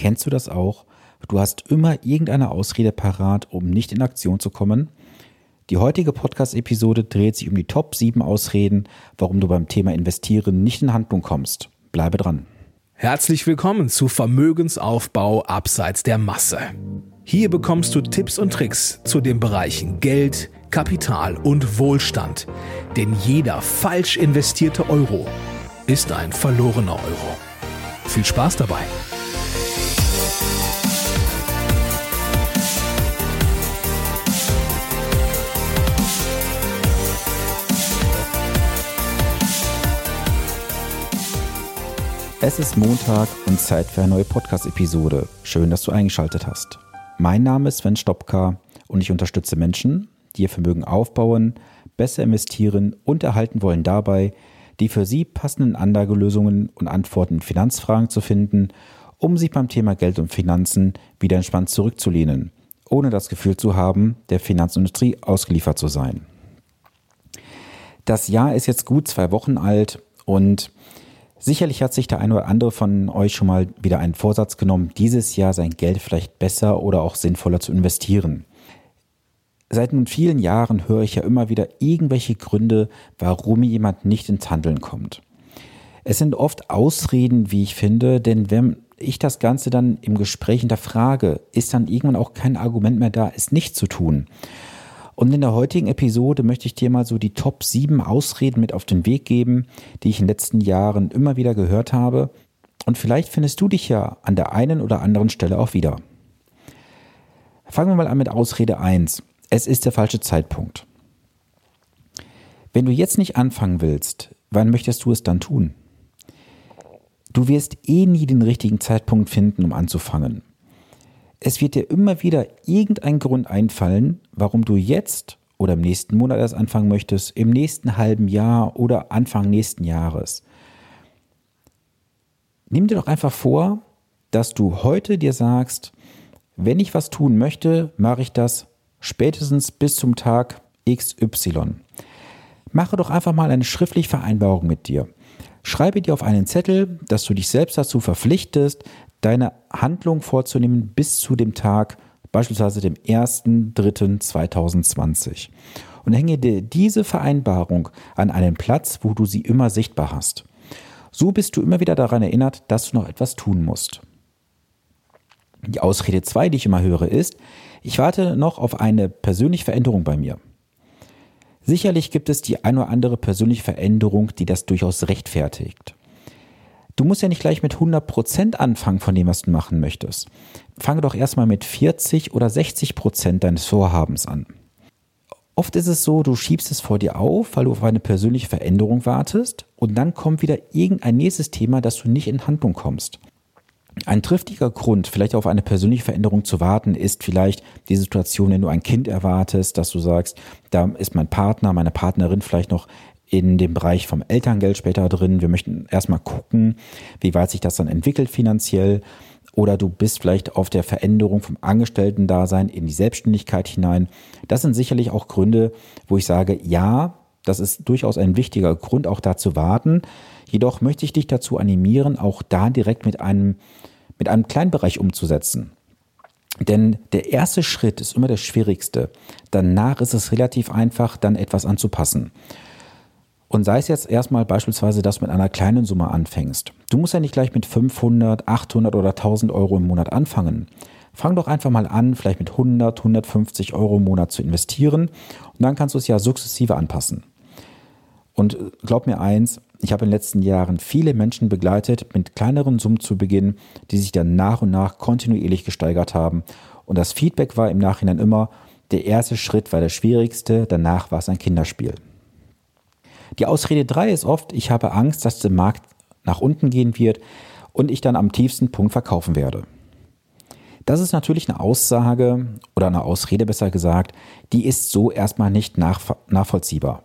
Kennst du das auch? Du hast immer irgendeine Ausrede parat, um nicht in Aktion zu kommen? Die heutige Podcast-Episode dreht sich um die Top 7 Ausreden, warum du beim Thema Investieren nicht in Handlung kommst. Bleibe dran. Herzlich willkommen zu Vermögensaufbau abseits der Masse. Hier bekommst du Tipps und Tricks zu den Bereichen Geld, Kapital und Wohlstand. Denn jeder falsch investierte Euro ist ein verlorener Euro. Viel Spaß dabei! Es ist Montag und Zeit für eine neue Podcast-Episode. Schön, dass du eingeschaltet hast. Mein Name ist Sven Stopka und ich unterstütze Menschen, die ihr Vermögen aufbauen, besser investieren und erhalten wollen dabei, die für sie passenden Anlagelösungen und Antworten in Finanzfragen zu finden, um sich beim Thema Geld und Finanzen wieder entspannt zurückzulehnen, ohne das Gefühl zu haben, der Finanzindustrie ausgeliefert zu sein. Das Jahr ist jetzt gut zwei Wochen alt und Sicherlich hat sich der eine oder andere von euch schon mal wieder einen Vorsatz genommen, dieses Jahr sein Geld vielleicht besser oder auch sinnvoller zu investieren. Seit nun vielen Jahren höre ich ja immer wieder irgendwelche Gründe, warum jemand nicht ins Handeln kommt. Es sind oft Ausreden, wie ich finde, denn wenn ich das Ganze dann im Gespräch hinterfrage, ist dann irgendwann auch kein Argument mehr da, es nicht zu tun. Und in der heutigen Episode möchte ich dir mal so die Top 7 Ausreden mit auf den Weg geben, die ich in den letzten Jahren immer wieder gehört habe. Und vielleicht findest du dich ja an der einen oder anderen Stelle auch wieder. Fangen wir mal an mit Ausrede 1. Es ist der falsche Zeitpunkt. Wenn du jetzt nicht anfangen willst, wann möchtest du es dann tun? Du wirst eh nie den richtigen Zeitpunkt finden, um anzufangen. Es wird dir immer wieder irgendein Grund einfallen, warum du jetzt oder im nächsten Monat erst anfangen möchtest, im nächsten halben Jahr oder Anfang nächsten Jahres. Nimm dir doch einfach vor, dass du heute dir sagst, wenn ich was tun möchte, mache ich das spätestens bis zum Tag XY. Mache doch einfach mal eine schriftliche Vereinbarung mit dir. Schreibe dir auf einen Zettel, dass du dich selbst dazu verpflichtest, deine Handlung vorzunehmen bis zu dem Tag, beispielsweise dem 1.3.2020. Und hänge dir diese Vereinbarung an einen Platz, wo du sie immer sichtbar hast. So bist du immer wieder daran erinnert, dass du noch etwas tun musst. Die Ausrede 2, die ich immer höre, ist, ich warte noch auf eine persönliche Veränderung bei mir. Sicherlich gibt es die ein oder andere persönliche Veränderung, die das durchaus rechtfertigt. Du musst ja nicht gleich mit 100% anfangen von dem, was du machen möchtest. Fange doch erstmal mit 40 oder 60% deines Vorhabens an. Oft ist es so, du schiebst es vor dir auf, weil du auf eine persönliche Veränderung wartest und dann kommt wieder irgendein nächstes Thema, dass du nicht in Handlung kommst. Ein triftiger Grund, vielleicht auf eine persönliche Veränderung zu warten, ist vielleicht die Situation, wenn du ein Kind erwartest, dass du sagst, da ist mein Partner, meine Partnerin vielleicht noch in dem Bereich vom Elterngeld später drin. Wir möchten erstmal gucken, wie weit sich das dann entwickelt finanziell. Oder du bist vielleicht auf der Veränderung vom Angestellten-Dasein in die Selbstständigkeit hinein. Das sind sicherlich auch Gründe, wo ich sage, ja, das ist durchaus ein wichtiger Grund, auch da zu warten. Jedoch möchte ich dich dazu animieren, auch da direkt mit einem, mit einem kleinen Bereich umzusetzen. Denn der erste Schritt ist immer der schwierigste. Danach ist es relativ einfach, dann etwas anzupassen. Und sei es jetzt erstmal beispielsweise, dass du mit einer kleinen Summe anfängst. Du musst ja nicht gleich mit 500, 800 oder 1000 Euro im Monat anfangen. Fang doch einfach mal an, vielleicht mit 100, 150 Euro im Monat zu investieren und dann kannst du es ja sukzessive anpassen. Und glaub mir eins, ich habe in den letzten Jahren viele Menschen begleitet, mit kleineren Summen zu beginnen, die sich dann nach und nach kontinuierlich gesteigert haben. Und das Feedback war im Nachhinein immer, der erste Schritt war der schwierigste, danach war es ein Kinderspiel. Die Ausrede 3 ist oft, ich habe Angst, dass der Markt nach unten gehen wird und ich dann am tiefsten Punkt verkaufen werde. Das ist natürlich eine Aussage oder eine Ausrede besser gesagt, die ist so erstmal nicht nach, nachvollziehbar.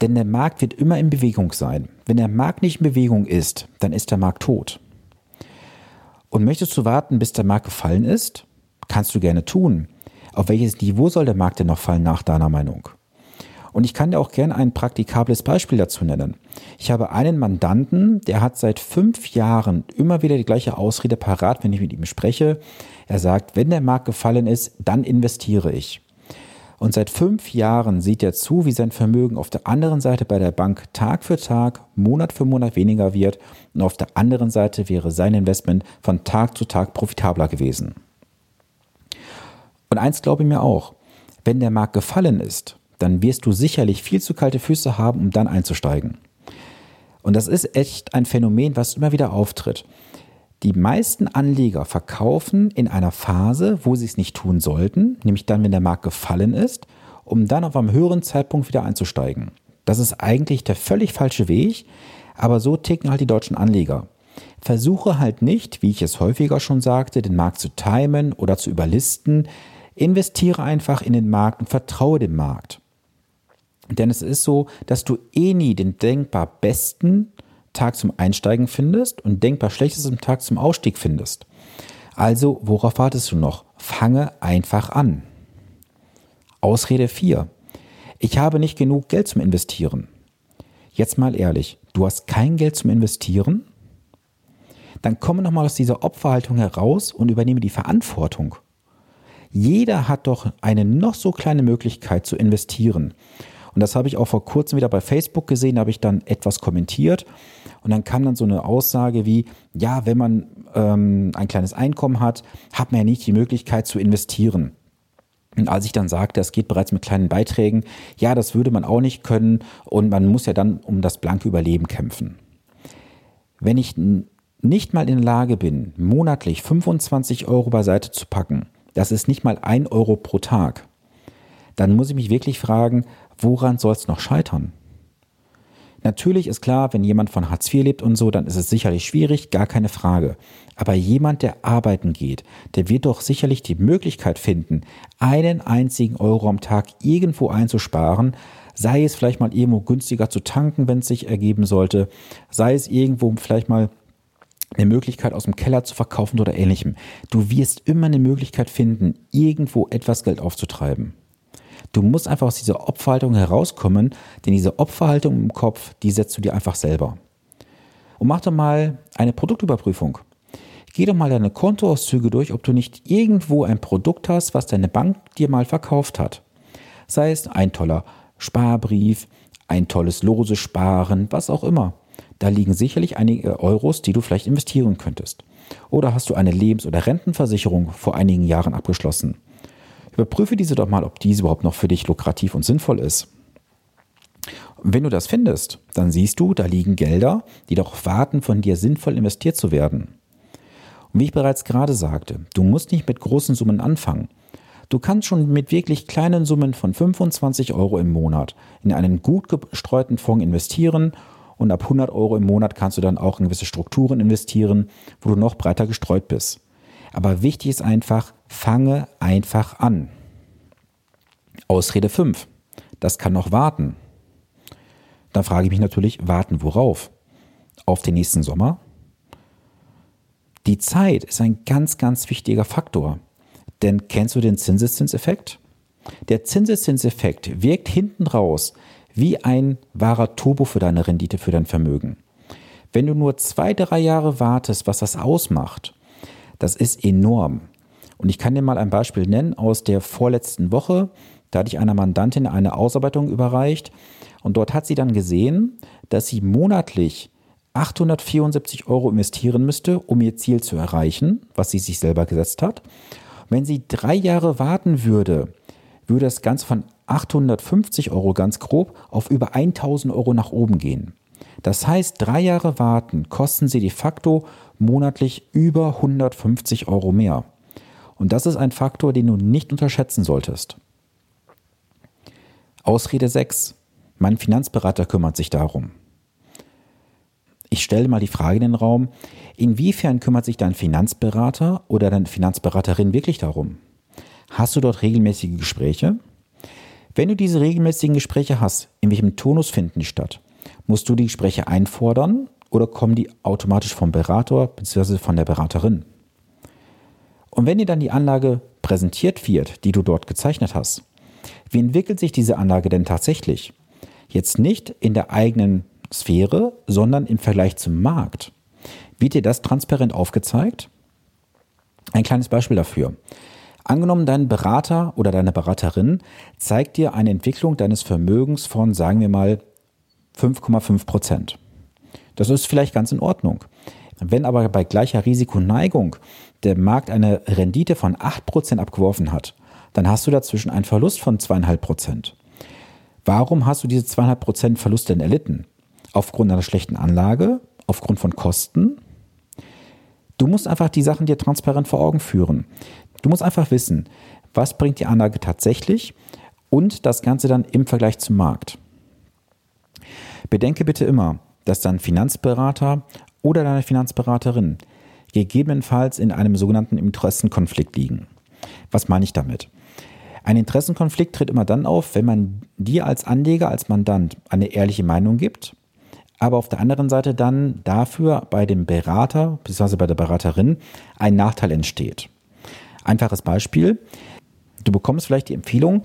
Denn der Markt wird immer in Bewegung sein. Wenn der Markt nicht in Bewegung ist, dann ist der Markt tot. Und möchtest du warten, bis der Markt gefallen ist? Kannst du gerne tun. Auf welches Niveau soll der Markt denn noch fallen nach deiner Meinung? Und ich kann dir auch gerne ein praktikables Beispiel dazu nennen. Ich habe einen Mandanten, der hat seit fünf Jahren immer wieder die gleiche Ausrede parat, wenn ich mit ihm spreche. Er sagt, wenn der Markt gefallen ist, dann investiere ich. Und seit fünf Jahren sieht er zu, wie sein Vermögen auf der anderen Seite bei der Bank Tag für Tag, Monat für Monat weniger wird. Und auf der anderen Seite wäre sein Investment von Tag zu Tag profitabler gewesen. Und eins glaube ich mir auch, wenn der Markt gefallen ist, dann wirst du sicherlich viel zu kalte Füße haben, um dann einzusteigen. Und das ist echt ein Phänomen, was immer wieder auftritt. Die meisten Anleger verkaufen in einer Phase, wo sie es nicht tun sollten, nämlich dann, wenn der Markt gefallen ist, um dann auf einem höheren Zeitpunkt wieder einzusteigen. Das ist eigentlich der völlig falsche Weg, aber so ticken halt die deutschen Anleger. Versuche halt nicht, wie ich es häufiger schon sagte, den Markt zu timen oder zu überlisten. Investiere einfach in den Markt und vertraue dem Markt. Denn es ist so, dass du eh nie den denkbar besten Tag zum Einsteigen findest und denkbar schlechtesten Tag zum Ausstieg findest. Also, worauf wartest du noch? Fange einfach an. Ausrede 4. Ich habe nicht genug Geld zum Investieren. Jetzt mal ehrlich, du hast kein Geld zum Investieren? Dann komme nochmal aus dieser Opferhaltung heraus und übernehme die Verantwortung. Jeder hat doch eine noch so kleine Möglichkeit zu investieren. Und das habe ich auch vor kurzem wieder bei Facebook gesehen, da habe ich dann etwas kommentiert und dann kam dann so eine Aussage wie, ja, wenn man ähm, ein kleines Einkommen hat, hat man ja nicht die Möglichkeit zu investieren. Und als ich dann sagte, es geht bereits mit kleinen Beiträgen, ja, das würde man auch nicht können und man muss ja dann um das blanke Überleben kämpfen. Wenn ich nicht mal in der Lage bin, monatlich 25 Euro beiseite zu packen, das ist nicht mal ein Euro pro Tag, dann muss ich mich wirklich fragen, woran soll es noch scheitern? Natürlich ist klar, wenn jemand von Hartz IV lebt und so, dann ist es sicherlich schwierig, gar keine Frage. Aber jemand, der arbeiten geht, der wird doch sicherlich die Möglichkeit finden, einen einzigen Euro am Tag irgendwo einzusparen, sei es vielleicht mal irgendwo günstiger zu tanken, wenn es sich ergeben sollte, sei es irgendwo vielleicht mal eine Möglichkeit aus dem Keller zu verkaufen oder ähnlichem. Du wirst immer eine Möglichkeit finden, irgendwo etwas Geld aufzutreiben. Du musst einfach aus dieser Opferhaltung herauskommen, denn diese Opferhaltung im Kopf, die setzt du dir einfach selber. Und mach doch mal eine Produktüberprüfung. Geh doch mal deine Kontoauszüge durch, ob du nicht irgendwo ein Produkt hast, was deine Bank dir mal verkauft hat. Sei es ein toller Sparbrief, ein tolles lose Sparen, was auch immer. Da liegen sicherlich einige Euros, die du vielleicht investieren könntest. Oder hast du eine Lebens- oder Rentenversicherung vor einigen Jahren abgeschlossen? Überprüfe diese doch mal, ob diese überhaupt noch für dich lukrativ und sinnvoll ist. wenn du das findest, dann siehst du, da liegen Gelder, die doch warten, von dir sinnvoll investiert zu werden. Und wie ich bereits gerade sagte, du musst nicht mit großen Summen anfangen. Du kannst schon mit wirklich kleinen Summen von 25 Euro im Monat in einen gut gestreuten Fonds investieren und ab 100 Euro im Monat kannst du dann auch in gewisse Strukturen investieren, wo du noch breiter gestreut bist. Aber wichtig ist einfach, fange einfach an. Ausrede 5. Das kann noch warten. Dann frage ich mich natürlich, warten worauf? Auf den nächsten Sommer? Die Zeit ist ein ganz, ganz wichtiger Faktor. Denn kennst du den Zinseszinseffekt? Der Zinseszinseffekt wirkt hinten raus wie ein wahrer Turbo für deine Rendite, für dein Vermögen. Wenn du nur zwei, drei Jahre wartest, was das ausmacht, das ist enorm. Und ich kann dir mal ein Beispiel nennen aus der vorletzten Woche. Da hatte ich einer Mandantin eine Ausarbeitung überreicht und dort hat sie dann gesehen, dass sie monatlich 874 Euro investieren müsste, um ihr Ziel zu erreichen, was sie sich selber gesetzt hat. Wenn sie drei Jahre warten würde, würde das Ganze von 850 Euro ganz grob auf über 1000 Euro nach oben gehen. Das heißt, drei Jahre warten kosten sie de facto monatlich über 150 Euro mehr. Und das ist ein Faktor, den du nicht unterschätzen solltest. Ausrede 6. Mein Finanzberater kümmert sich darum. Ich stelle mal die Frage in den Raum, inwiefern kümmert sich dein Finanzberater oder deine Finanzberaterin wirklich darum? Hast du dort regelmäßige Gespräche? Wenn du diese regelmäßigen Gespräche hast, in welchem Tonus finden die statt? Musst du die Gespräche einfordern oder kommen die automatisch vom Berater bzw. von der Beraterin? Und wenn dir dann die Anlage präsentiert wird, die du dort gezeichnet hast, Wie entwickelt sich diese Anlage denn tatsächlich? Jetzt nicht in der eigenen Sphäre, sondern im Vergleich zum Markt. Wird dir das transparent aufgezeigt? Ein kleines Beispiel dafür. Angenommen, dein Berater oder deine Beraterin zeigt dir eine Entwicklung deines Vermögens von, sagen wir mal, 5,5 Prozent. Das ist vielleicht ganz in Ordnung. Wenn aber bei gleicher Risikoneigung der Markt eine Rendite von 8 Prozent abgeworfen hat, dann hast du dazwischen einen Verlust von 2,5 Prozent. Warum hast du diese 2,5 Prozent Verlust denn erlitten? Aufgrund einer schlechten Anlage, aufgrund von Kosten? Du musst einfach die Sachen dir transparent vor Augen führen. Du musst einfach wissen, was bringt die Anlage tatsächlich und das Ganze dann im Vergleich zum Markt. Bedenke bitte immer, dass dein Finanzberater oder deine Finanzberaterin gegebenenfalls in einem sogenannten Interessenkonflikt liegen. Was meine ich damit? Ein Interessenkonflikt tritt immer dann auf, wenn man dir als Anleger, als Mandant eine ehrliche Meinung gibt, aber auf der anderen Seite dann dafür bei dem Berater bzw. bei der Beraterin ein Nachteil entsteht. Einfaches Beispiel. Du bekommst vielleicht die Empfehlung,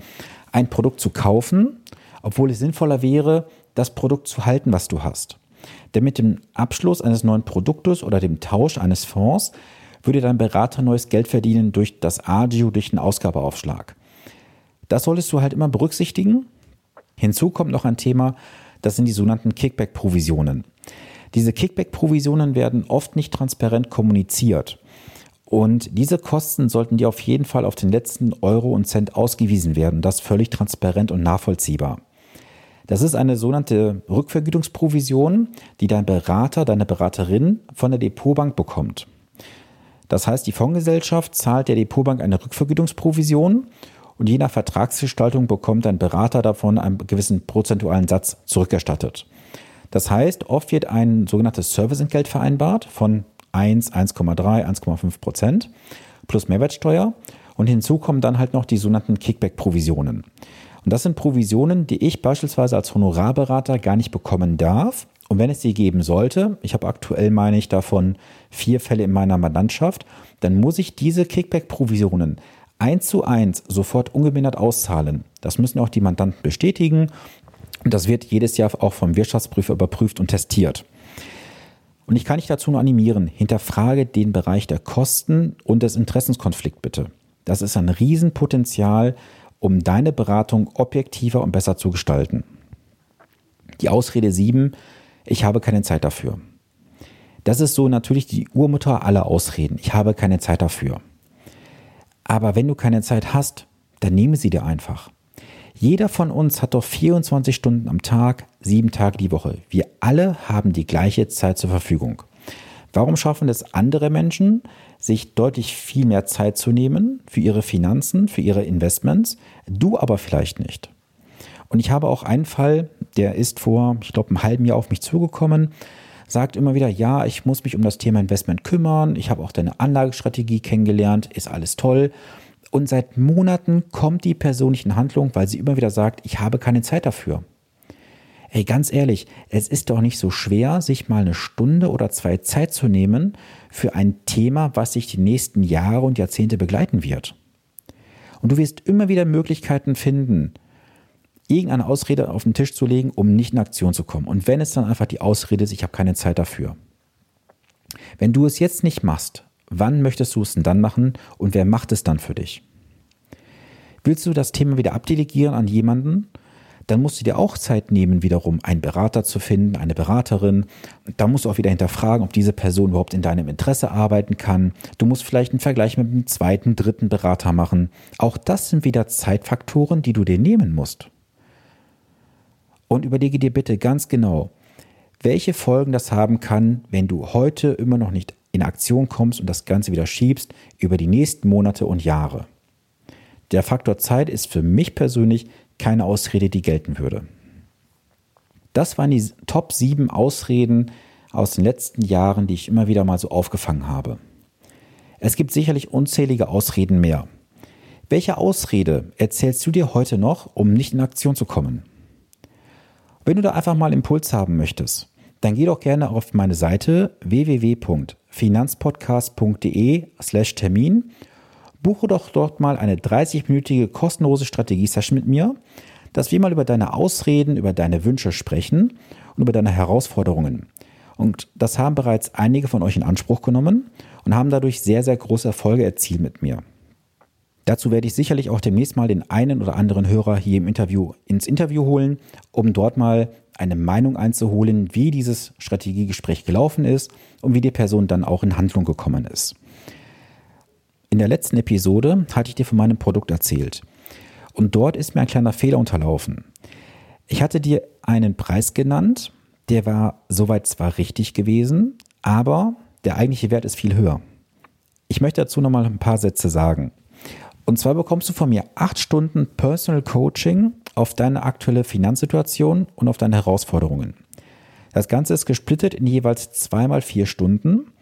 ein Produkt zu kaufen, obwohl es sinnvoller wäre, das Produkt zu halten, was du hast. Denn mit dem Abschluss eines neuen Produktes oder dem Tausch eines Fonds würde dein Berater neues Geld verdienen durch das Agio, durch den Ausgabeaufschlag. Das solltest du halt immer berücksichtigen. Hinzu kommt noch ein Thema, das sind die sogenannten Kickback-Provisionen. Diese Kickback-Provisionen werden oft nicht transparent kommuniziert. Und diese Kosten sollten dir auf jeden Fall auf den letzten Euro und Cent ausgewiesen werden. Das völlig transparent und nachvollziehbar. Das ist eine sogenannte Rückvergütungsprovision, die dein Berater, deine Beraterin von der Depotbank bekommt. Das heißt, die Fondsgesellschaft zahlt der Depotbank eine Rückvergütungsprovision und je nach Vertragsgestaltung bekommt dein Berater davon einen gewissen prozentualen Satz zurückerstattet. Das heißt, oft wird ein sogenanntes Serviceentgelt vereinbart von 1, 1,3, 1,5 Prozent plus Mehrwertsteuer. Und hinzu kommen dann halt noch die sogenannten Kickback-Provisionen. Und das sind Provisionen, die ich beispielsweise als Honorarberater gar nicht bekommen darf. Und wenn es sie geben sollte, ich habe aktuell, meine ich, davon vier Fälle in meiner Mandantschaft, dann muss ich diese Kickback-Provisionen eins zu eins sofort ungemindert auszahlen. Das müssen auch die Mandanten bestätigen. Und das wird jedes Jahr auch vom Wirtschaftsprüfer überprüft und testiert. Und ich kann dich dazu nur animieren, hinterfrage den Bereich der Kosten und des Interessenskonflikts bitte. Das ist ein Riesenpotenzial, um deine Beratung objektiver und besser zu gestalten. Die Ausrede 7, ich habe keine Zeit dafür. Das ist so natürlich die Urmutter aller Ausreden. Ich habe keine Zeit dafür. Aber wenn du keine Zeit hast, dann nehme sie dir einfach. Jeder von uns hat doch 24 Stunden am Tag, sieben Tage die Woche. Wir alle haben die gleiche Zeit zur Verfügung. Warum schaffen es andere Menschen, sich deutlich viel mehr Zeit zu nehmen für ihre Finanzen, für ihre Investments, du aber vielleicht nicht? Und ich habe auch einen Fall, der ist vor, ich glaube, einem halben Jahr auf mich zugekommen, sagt immer wieder, ja, ich muss mich um das Thema Investment kümmern, ich habe auch deine Anlagestrategie kennengelernt, ist alles toll. Und seit Monaten kommt die Person nicht in Handlung, weil sie immer wieder sagt, ich habe keine Zeit dafür. Ey, ganz ehrlich, es ist doch nicht so schwer, sich mal eine Stunde oder zwei Zeit zu nehmen für ein Thema, was sich die nächsten Jahre und Jahrzehnte begleiten wird. Und du wirst immer wieder Möglichkeiten finden, irgendeine Ausrede auf den Tisch zu legen, um nicht in Aktion zu kommen. Und wenn es dann einfach die Ausrede ist, ich habe keine Zeit dafür. Wenn du es jetzt nicht machst, Wann möchtest du es denn dann machen und wer macht es dann für dich? Willst du das Thema wieder abdelegieren an jemanden? Dann musst du dir auch Zeit nehmen, wiederum einen Berater zu finden, eine Beraterin. Da musst du auch wieder hinterfragen, ob diese Person überhaupt in deinem Interesse arbeiten kann. Du musst vielleicht einen Vergleich mit einem zweiten, dritten Berater machen. Auch das sind wieder Zeitfaktoren, die du dir nehmen musst. Und überlege dir bitte ganz genau, welche Folgen das haben kann, wenn du heute immer noch nicht in Aktion kommst und das Ganze wieder schiebst über die nächsten Monate und Jahre. Der Faktor Zeit ist für mich persönlich keine Ausrede, die gelten würde. Das waren die Top 7 Ausreden aus den letzten Jahren, die ich immer wieder mal so aufgefangen habe. Es gibt sicherlich unzählige Ausreden mehr. Welche Ausrede erzählst du dir heute noch, um nicht in Aktion zu kommen? Wenn du da einfach mal Impuls haben möchtest, dann geh doch gerne auf meine Seite www.finanzpodcast.de slash Termin. Buche doch dort mal eine 30-minütige kostenlose Strategie-Session mit mir, dass wir mal über deine Ausreden, über deine Wünsche sprechen und über deine Herausforderungen. Und das haben bereits einige von euch in Anspruch genommen und haben dadurch sehr, sehr große Erfolge erzielt mit mir. Dazu werde ich sicherlich auch demnächst mal den einen oder anderen Hörer hier im Interview ins Interview holen, um dort mal eine Meinung einzuholen, wie dieses Strategiegespräch gelaufen ist und wie die Person dann auch in Handlung gekommen ist. In der letzten Episode hatte ich dir von meinem Produkt erzählt. Und dort ist mir ein kleiner Fehler unterlaufen. Ich hatte dir einen Preis genannt, der war soweit zwar richtig gewesen, aber der eigentliche Wert ist viel höher. Ich möchte dazu nochmal ein paar Sätze sagen. Und zwar bekommst du von mir acht Stunden Personal Coaching auf deine aktuelle Finanzsituation und auf deine Herausforderungen. Das Ganze ist gesplittet in jeweils zweimal vier Stunden,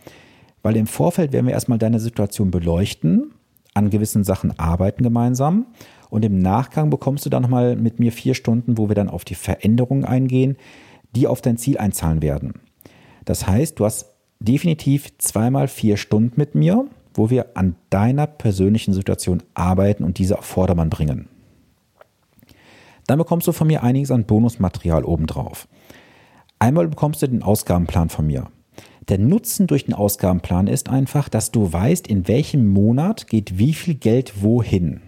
weil im Vorfeld werden wir erstmal deine Situation beleuchten, an gewissen Sachen arbeiten gemeinsam und im Nachgang bekommst du dann nochmal mit mir vier Stunden, wo wir dann auf die Veränderungen eingehen, die auf dein Ziel einzahlen werden. Das heißt, du hast definitiv zweimal vier Stunden mit mir wo wir an deiner persönlichen Situation arbeiten und diese auf Vordermann bringen. Dann bekommst du von mir einiges an Bonusmaterial obendrauf. Einmal bekommst du den Ausgabenplan von mir. Der Nutzen durch den Ausgabenplan ist einfach, dass du weißt, in welchem Monat geht wie viel Geld wohin.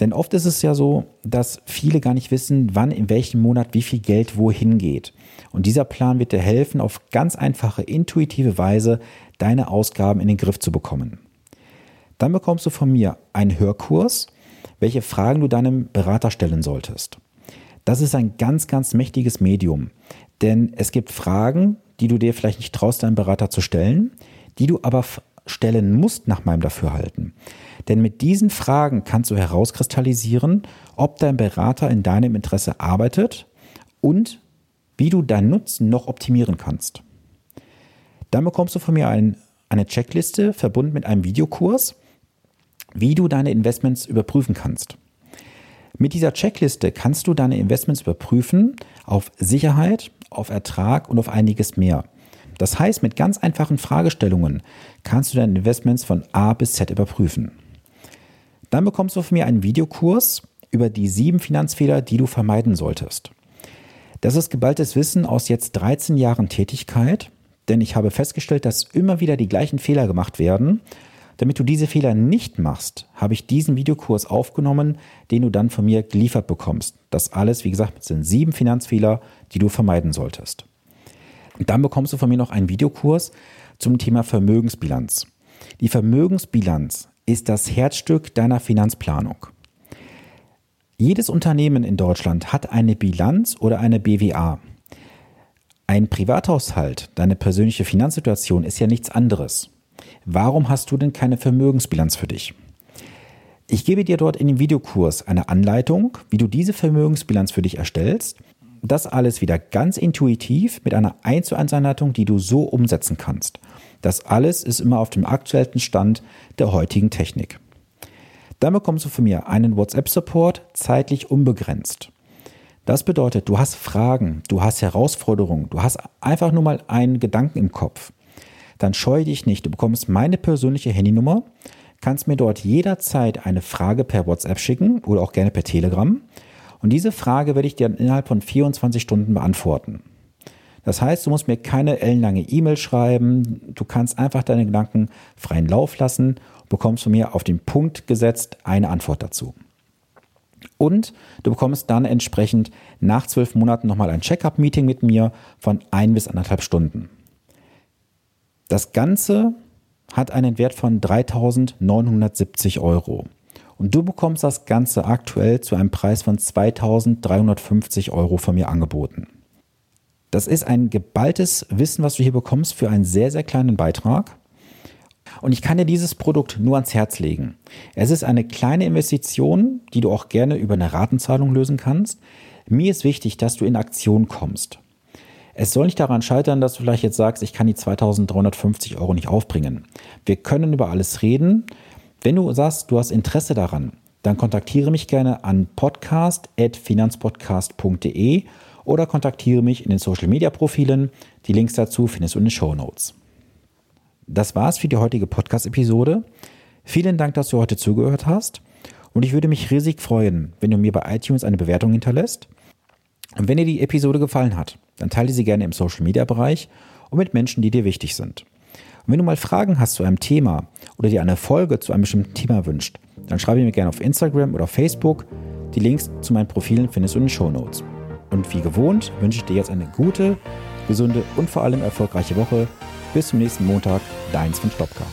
Denn oft ist es ja so, dass viele gar nicht wissen, wann in welchem Monat wie viel Geld wohin geht. Und dieser Plan wird dir helfen, auf ganz einfache, intuitive Weise deine Ausgaben in den Griff zu bekommen. Dann bekommst du von mir einen Hörkurs, welche Fragen du deinem Berater stellen solltest. Das ist ein ganz, ganz mächtiges Medium, denn es gibt Fragen, die du dir vielleicht nicht traust, deinem Berater zu stellen, die du aber stellen musst nach meinem Dafürhalten. Denn mit diesen Fragen kannst du herauskristallisieren, ob dein Berater in deinem Interesse arbeitet und wie du deinen Nutzen noch optimieren kannst. Dann bekommst du von mir ein, eine Checkliste verbunden mit einem Videokurs, wie du deine Investments überprüfen kannst. Mit dieser Checkliste kannst du deine Investments überprüfen auf Sicherheit, auf Ertrag und auf einiges mehr. Das heißt, mit ganz einfachen Fragestellungen kannst du deine Investments von A bis Z überprüfen. Dann bekommst du von mir einen Videokurs über die sieben Finanzfehler, die du vermeiden solltest. Das ist geballtes Wissen aus jetzt 13 Jahren Tätigkeit denn ich habe festgestellt, dass immer wieder die gleichen Fehler gemacht werden. Damit du diese Fehler nicht machst, habe ich diesen Videokurs aufgenommen, den du dann von mir geliefert bekommst. Das alles, wie gesagt, sind sieben Finanzfehler, die du vermeiden solltest. Und dann bekommst du von mir noch einen Videokurs zum Thema Vermögensbilanz. Die Vermögensbilanz ist das Herzstück deiner Finanzplanung. Jedes Unternehmen in Deutschland hat eine Bilanz oder eine BWA. Ein Privathaushalt, deine persönliche Finanzsituation ist ja nichts anderes. Warum hast du denn keine Vermögensbilanz für dich? Ich gebe dir dort in dem Videokurs eine Anleitung, wie du diese Vermögensbilanz für dich erstellst. Das alles wieder ganz intuitiv mit einer 1 zu 1 Anleitung, die du so umsetzen kannst. Das alles ist immer auf dem aktuellsten Stand der heutigen Technik. Dann bekommst du von mir einen WhatsApp-Support zeitlich unbegrenzt. Das bedeutet, du hast Fragen, du hast Herausforderungen, du hast einfach nur mal einen Gedanken im Kopf. Dann scheue dich nicht. Du bekommst meine persönliche Handynummer, kannst mir dort jederzeit eine Frage per WhatsApp schicken oder auch gerne per Telegram. Und diese Frage werde ich dir innerhalb von 24 Stunden beantworten. Das heißt, du musst mir keine ellenlange E-Mail schreiben. Du kannst einfach deine Gedanken freien Lauf lassen, bekommst von mir auf den Punkt gesetzt eine Antwort dazu. Und du bekommst dann entsprechend nach zwölf Monaten nochmal ein Check-up-Meeting mit mir von ein bis anderthalb Stunden. Das Ganze hat einen Wert von 3.970 Euro. Und du bekommst das Ganze aktuell zu einem Preis von 2.350 Euro von mir angeboten. Das ist ein geballtes Wissen, was du hier bekommst für einen sehr, sehr kleinen Beitrag. Und ich kann dir dieses Produkt nur ans Herz legen. Es ist eine kleine Investition, die du auch gerne über eine Ratenzahlung lösen kannst. Mir ist wichtig, dass du in Aktion kommst. Es soll nicht daran scheitern, dass du vielleicht jetzt sagst, ich kann die 2350 Euro nicht aufbringen. Wir können über alles reden. Wenn du sagst, du hast Interesse daran, dann kontaktiere mich gerne an podcast.finanzpodcast.de oder kontaktiere mich in den Social Media Profilen. Die Links dazu findest du in den Show Notes. Das war's für die heutige Podcast-Episode. Vielen Dank, dass du heute zugehört hast. Und ich würde mich riesig freuen, wenn du mir bei iTunes eine Bewertung hinterlässt. Und wenn dir die Episode gefallen hat, dann teile sie gerne im Social Media Bereich und mit Menschen, die dir wichtig sind. Und wenn du mal Fragen hast zu einem Thema oder dir eine Folge zu einem bestimmten Thema wünscht, dann schreibe mir gerne auf Instagram oder Facebook. Die Links zu meinen Profilen findest du in den Show Notes. Und wie gewohnt wünsche ich dir jetzt eine gute, gesunde und vor allem erfolgreiche Woche. Bis zum nächsten Montag, deins von Stopka.